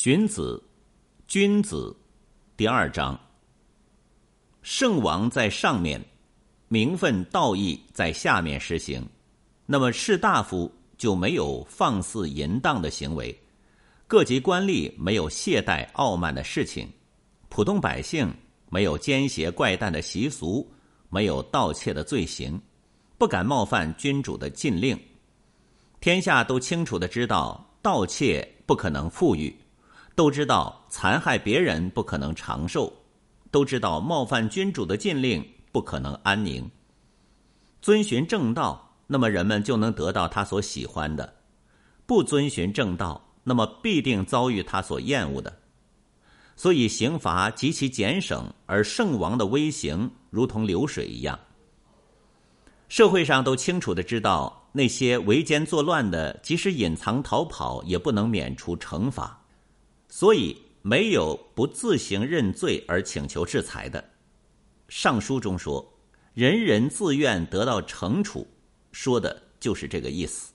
荀子，君子，第二章。圣王在上面，名分道义在下面实行，那么士大夫就没有放肆淫荡的行为，各级官吏没有懈怠傲慢的事情，普通百姓没有奸邪怪诞的习俗，没有盗窃的罪行，不敢冒犯君主的禁令。天下都清楚的知道，盗窃不可能富裕。都知道残害别人不可能长寿，都知道冒犯君主的禁令不可能安宁。遵循正道，那么人们就能得到他所喜欢的；不遵循正道，那么必定遭遇他所厌恶的。所以刑罚极其简省，而圣王的威刑如同流水一样。社会上都清楚的知道，那些围奸作乱的，即使隐藏逃跑，也不能免除惩罚。所以没有不自行认罪而请求制裁的，《上书》中说：“人人自愿得到惩处”，说的就是这个意思。